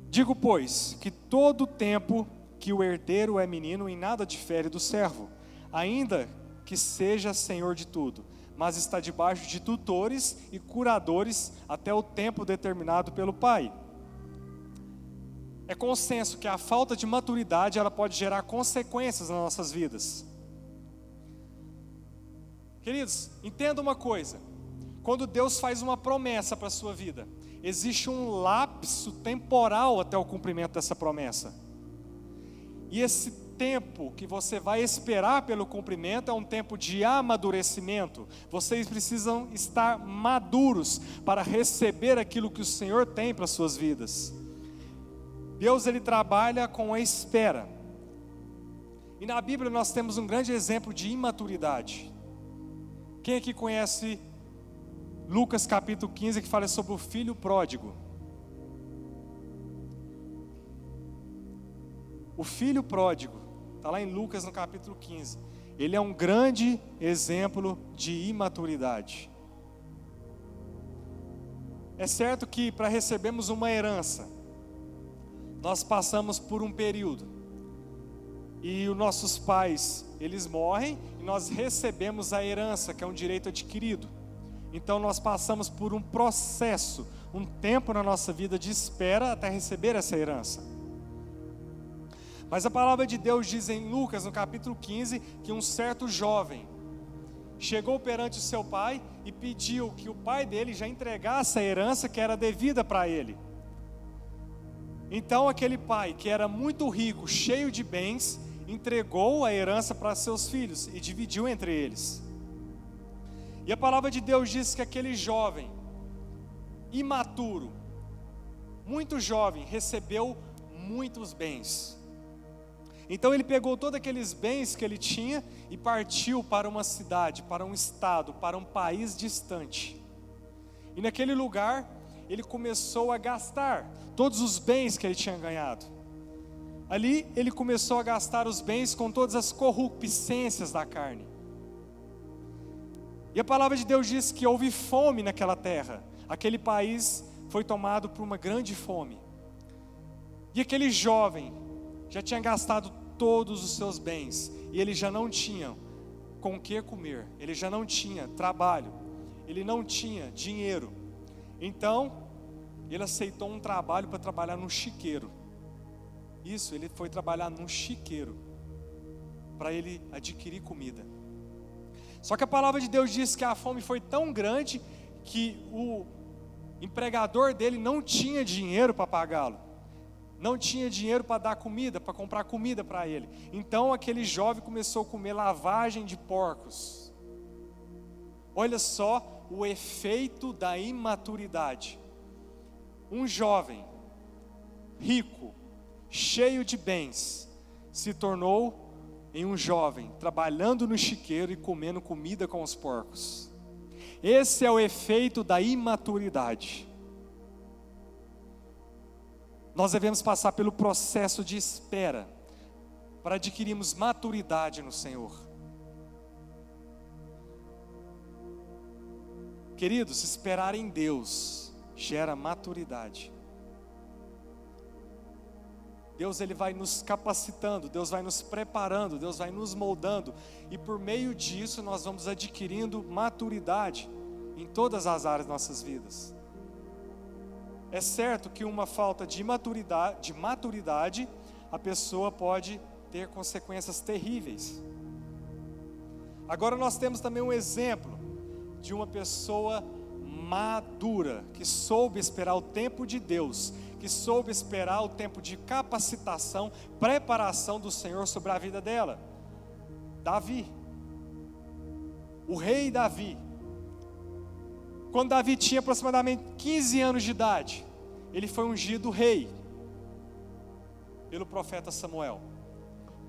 Digo, pois, que todo tempo que o herdeiro é menino, em nada difere do servo, ainda que seja senhor de tudo, mas está debaixo de tutores e curadores até o tempo determinado pelo pai. É consenso que a falta de maturidade ela pode gerar consequências nas nossas vidas. Queridos, entenda uma coisa: quando Deus faz uma promessa para a sua vida, existe um lapso temporal até o cumprimento dessa promessa. E esse tempo que você vai esperar pelo cumprimento é um tempo de amadurecimento. Vocês precisam estar maduros para receber aquilo que o Senhor tem para suas vidas. Deus ele trabalha com a espera. E na Bíblia nós temos um grande exemplo de imaturidade. Quem aqui conhece Lucas capítulo 15, que fala sobre o filho pródigo. O filho pródigo, está lá em Lucas no capítulo 15. Ele é um grande exemplo de imaturidade. É certo que para recebermos uma herança, nós passamos por um período. E os nossos pais, eles morrem e nós recebemos a herança, que é um direito adquirido. Então nós passamos por um processo, um tempo na nossa vida de espera até receber essa herança. Mas a palavra de Deus diz em Lucas, no capítulo 15, que um certo jovem chegou perante o seu pai e pediu que o pai dele já entregasse a herança que era devida para ele. Então aquele pai, que era muito rico, cheio de bens, entregou a herança para seus filhos e dividiu entre eles. E a palavra de Deus diz que aquele jovem, imaturo, muito jovem, recebeu muitos bens. Então ele pegou todos aqueles bens que ele tinha e partiu para uma cidade, para um estado, para um país distante. E naquele lugar, ele começou a gastar todos os bens que ele tinha ganhado. Ali ele começou a gastar os bens com todas as corrupçências da carne. E a palavra de Deus diz que houve fome naquela terra. Aquele país foi tomado por uma grande fome. E aquele jovem já tinha gastado todos os seus bens e ele já não tinha com que comer, ele já não tinha trabalho, ele não tinha dinheiro. Então, ele aceitou um trabalho para trabalhar num chiqueiro. Isso, ele foi trabalhar num chiqueiro para ele adquirir comida. Só que a palavra de Deus diz que a fome foi tão grande que o empregador dele não tinha dinheiro para pagá-lo. Não tinha dinheiro para dar comida, para comprar comida para ele. Então aquele jovem começou a comer lavagem de porcos. Olha só o efeito da imaturidade. Um jovem rico, cheio de bens, se tornou em um jovem trabalhando no chiqueiro e comendo comida com os porcos. Esse é o efeito da imaturidade. Nós devemos passar pelo processo de espera para adquirirmos maturidade no Senhor. Queridos, esperar em Deus gera maturidade. Deus ele vai nos capacitando, Deus vai nos preparando, Deus vai nos moldando, e por meio disso nós vamos adquirindo maturidade em todas as áreas de nossas vidas. É certo que uma falta de maturidade, de maturidade, a pessoa pode ter consequências terríveis. Agora nós temos também um exemplo de uma pessoa madura, que soube esperar o tempo de Deus, que soube esperar o tempo de capacitação, preparação do Senhor sobre a vida dela. Davi, o rei Davi, quando Davi tinha aproximadamente 15 anos de idade, ele foi ungido rei pelo profeta Samuel.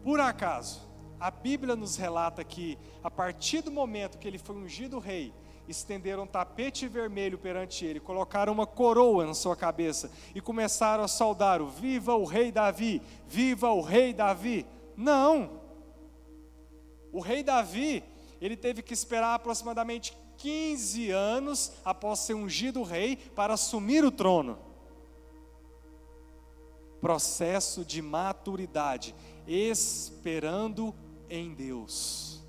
Por acaso, a Bíblia nos relata que, a partir do momento que ele foi ungido rei, estenderam um tapete vermelho perante ele, colocaram uma coroa na sua cabeça e começaram a saudar o viva o rei Davi, viva o rei Davi. Não. O rei Davi, ele teve que esperar aproximadamente 15 anos após ser ungido rei para assumir o trono. Processo de maturidade, esperando em Deus.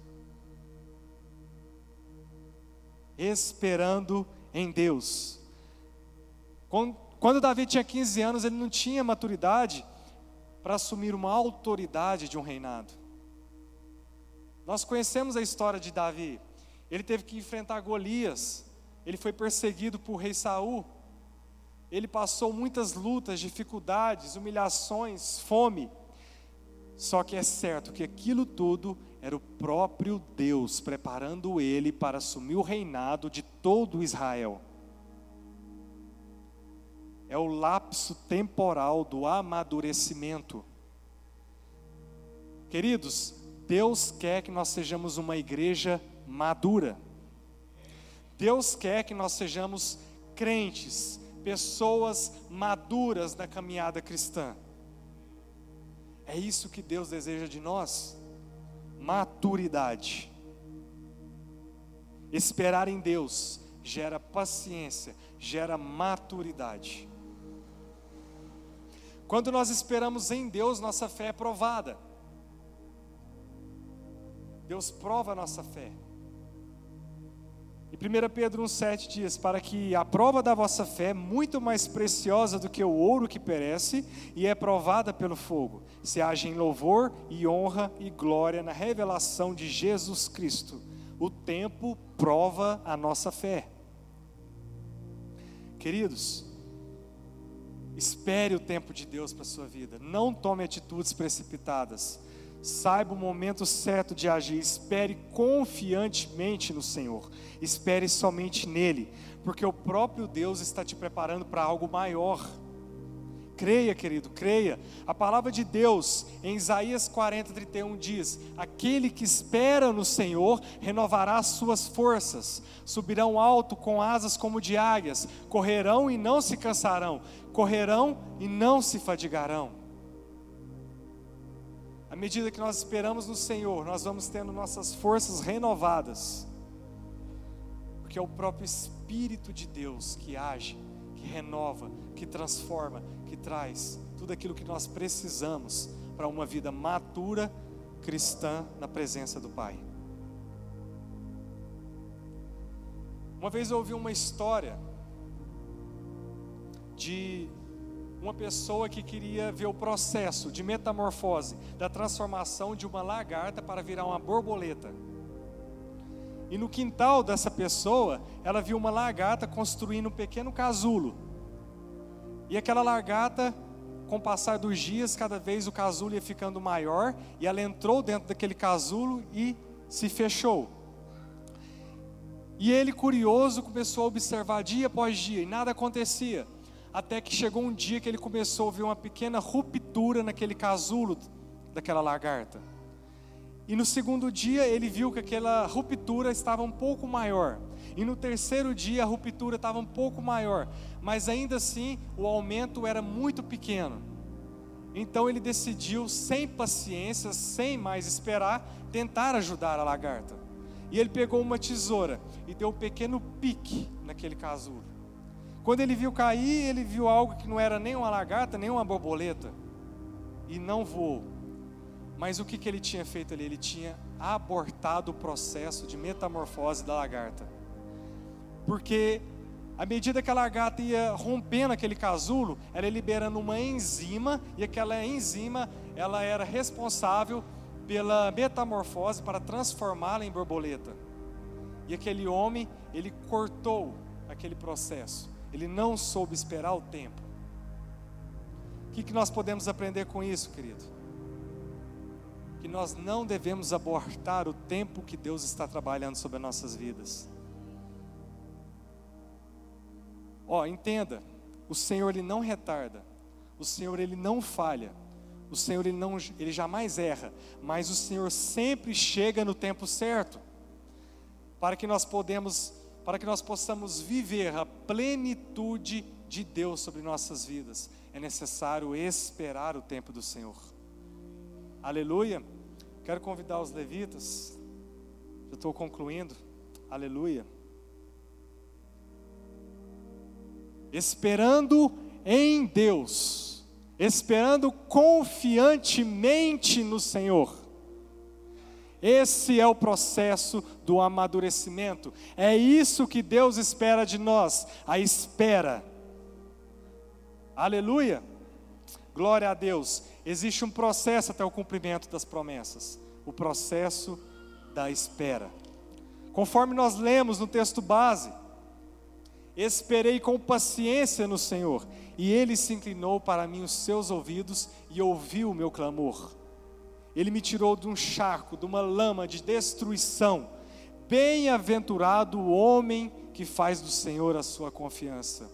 Esperando em Deus. Quando Davi tinha 15 anos, ele não tinha maturidade para assumir uma autoridade de um reinado. Nós conhecemos a história de Davi. Ele teve que enfrentar Golias. Ele foi perseguido por rei Saul. Ele passou muitas lutas, dificuldades, humilhações, fome. Só que é certo que aquilo tudo era o próprio Deus preparando ele para assumir o reinado de todo Israel. É o lapso temporal do amadurecimento. Queridos, Deus quer que nós sejamos uma igreja madura. Deus quer que nós sejamos crentes, pessoas maduras na caminhada cristã. É isso que Deus deseja de nós: maturidade. Esperar em Deus gera paciência, gera maturidade. Quando nós esperamos em Deus, nossa fé é provada. Deus prova a nossa fé. E 1 Pedro 1,7 diz: Para que a prova da vossa fé, muito mais preciosa do que o ouro que perece e é provada pelo fogo, se age em louvor e honra e glória na revelação de Jesus Cristo. O tempo prova a nossa fé. Queridos, espere o tempo de Deus para a sua vida, não tome atitudes precipitadas Saiba o momento certo de agir, espere confiantemente no Senhor, espere somente nele, porque o próprio Deus está te preparando para algo maior. Creia, querido, creia. A palavra de Deus em Isaías 40, 31 diz: Aquele que espera no Senhor renovará as suas forças, subirão alto com asas como de águias, correrão e não se cansarão, correrão e não se fadigarão. À medida que nós esperamos no Senhor, nós vamos tendo nossas forças renovadas, porque é o próprio Espírito de Deus que age, que renova, que transforma, que traz tudo aquilo que nós precisamos para uma vida matura cristã na presença do Pai. Uma vez eu ouvi uma história de uma pessoa que queria ver o processo de metamorfose, da transformação de uma lagarta para virar uma borboleta. E no quintal dessa pessoa, ela viu uma lagarta construindo um pequeno casulo. E aquela lagarta, com o passar dos dias, cada vez o casulo ia ficando maior, e ela entrou dentro daquele casulo e se fechou. E ele, curioso, começou a observar dia após dia, e nada acontecia. Até que chegou um dia que ele começou a ver uma pequena ruptura naquele casulo daquela lagarta. E no segundo dia ele viu que aquela ruptura estava um pouco maior. E no terceiro dia a ruptura estava um pouco maior. Mas ainda assim o aumento era muito pequeno. Então ele decidiu, sem paciência, sem mais esperar, tentar ajudar a lagarta. E ele pegou uma tesoura e deu um pequeno pique naquele casulo. Quando ele viu cair, ele viu algo que não era nem uma lagarta, nem uma borboleta. E não voou mas o que, que ele tinha feito ali? Ele tinha abortado o processo de metamorfose da lagarta. Porque à medida que a lagarta ia rompendo aquele casulo, ela ia liberando uma enzima, e aquela enzima, ela era responsável pela metamorfose para transformá-la em borboleta. E aquele homem, ele cortou aquele processo. Ele não soube esperar o tempo. O que, que nós podemos aprender com isso, querido? que nós não devemos abortar o tempo que Deus está trabalhando sobre as nossas vidas. Ó, entenda, o Senhor ele não retarda, o Senhor ele não falha, o Senhor ele não, ele jamais erra, mas o Senhor sempre chega no tempo certo, para que nós podemos, para que nós possamos viver a plenitude de Deus sobre nossas vidas. É necessário esperar o tempo do Senhor. Aleluia. Quero convidar os levitas. Já estou concluindo. Aleluia. Esperando em Deus, esperando confiantemente no Senhor. Esse é o processo do amadurecimento. É isso que Deus espera de nós, a espera. Aleluia. Glória a Deus. Existe um processo até o cumprimento das promessas o processo da espera. Conforme nós lemos no texto base, esperei com paciência no Senhor, e ele se inclinou para mim os seus ouvidos e ouviu o meu clamor. Ele me tirou de um charco, de uma lama de destruição. Bem-aventurado o homem que faz do Senhor a sua confiança.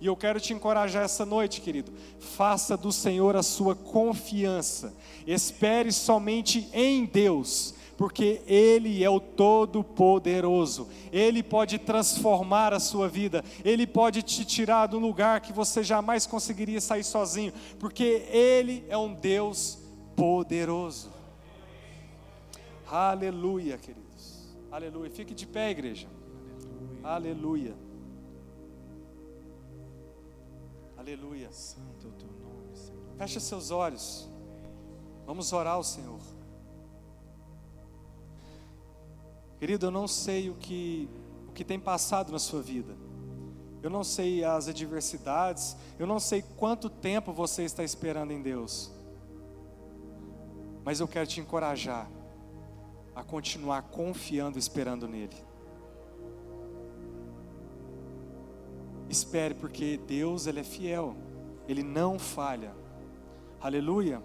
E eu quero te encorajar essa noite, querido. Faça do Senhor a sua confiança. Espere somente em Deus, porque Ele é o Todo-Poderoso. Ele pode transformar a sua vida. Ele pode te tirar de um lugar que você jamais conseguiria sair sozinho, porque Ele é um Deus poderoso. Aleluia, queridos. Aleluia. Fique de pé, igreja. Aleluia. Aleluia. Santo é o teu nome, Senhor. Feche seus olhos. Vamos orar ao Senhor. Querido, eu não sei o que o que tem passado na sua vida. Eu não sei as adversidades, eu não sei quanto tempo você está esperando em Deus. Mas eu quero te encorajar a continuar confiando e esperando nele. Espere, porque Deus ele é fiel, Ele não falha. Aleluia.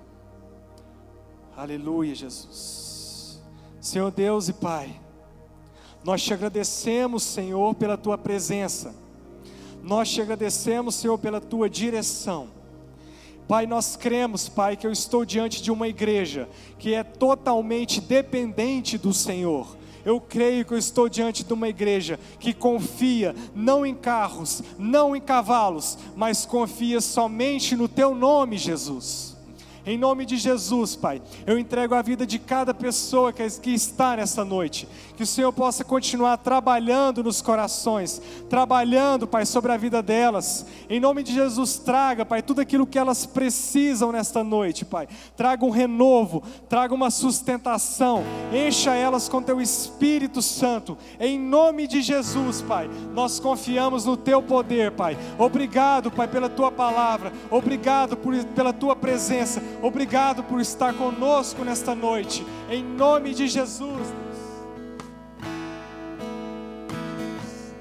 Aleluia, Jesus. Senhor Deus e Pai, nós te agradecemos, Senhor, pela tua presença. Nós te agradecemos, Senhor, pela tua direção. Pai, nós cremos, Pai, que eu estou diante de uma igreja que é totalmente dependente do Senhor eu creio que eu estou diante de uma igreja que confia não em carros, não em cavalos, mas confia somente no Teu nome, Jesus. Em nome de Jesus, Pai, eu entrego a vida de cada pessoa que está nessa noite. Que o Senhor possa continuar trabalhando nos corações, trabalhando, Pai, sobre a vida delas. Em nome de Jesus, traga, Pai, tudo aquilo que elas precisam nesta noite, Pai. Traga um renovo, traga uma sustentação, encha elas com Teu Espírito Santo. Em nome de Jesus, Pai, nós confiamos no Teu poder, Pai. Obrigado, Pai, pela Tua palavra. Obrigado por, pela Tua presença. Obrigado por estar conosco nesta noite. Em nome de Jesus.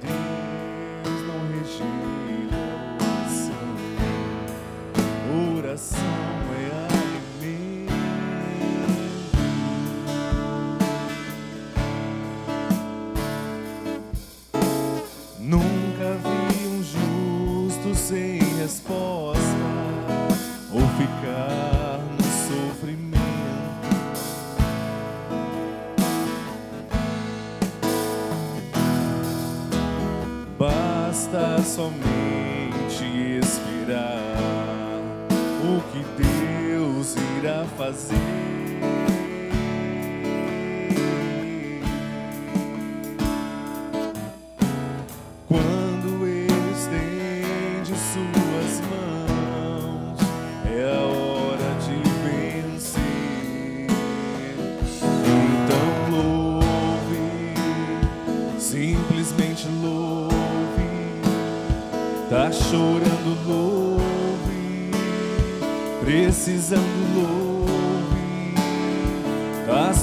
Deus não rejeita oração. Oração é alimento. Nunca vi um justo sem resposta somente esperar o que Deus irá fazer.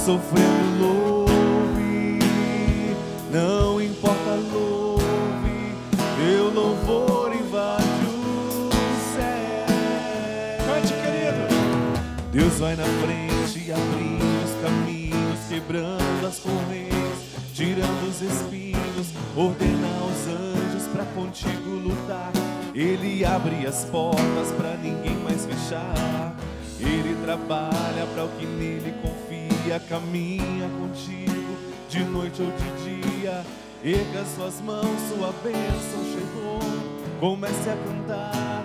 Tá Erga suas mãos, sua bênção chegou. Comece a cantar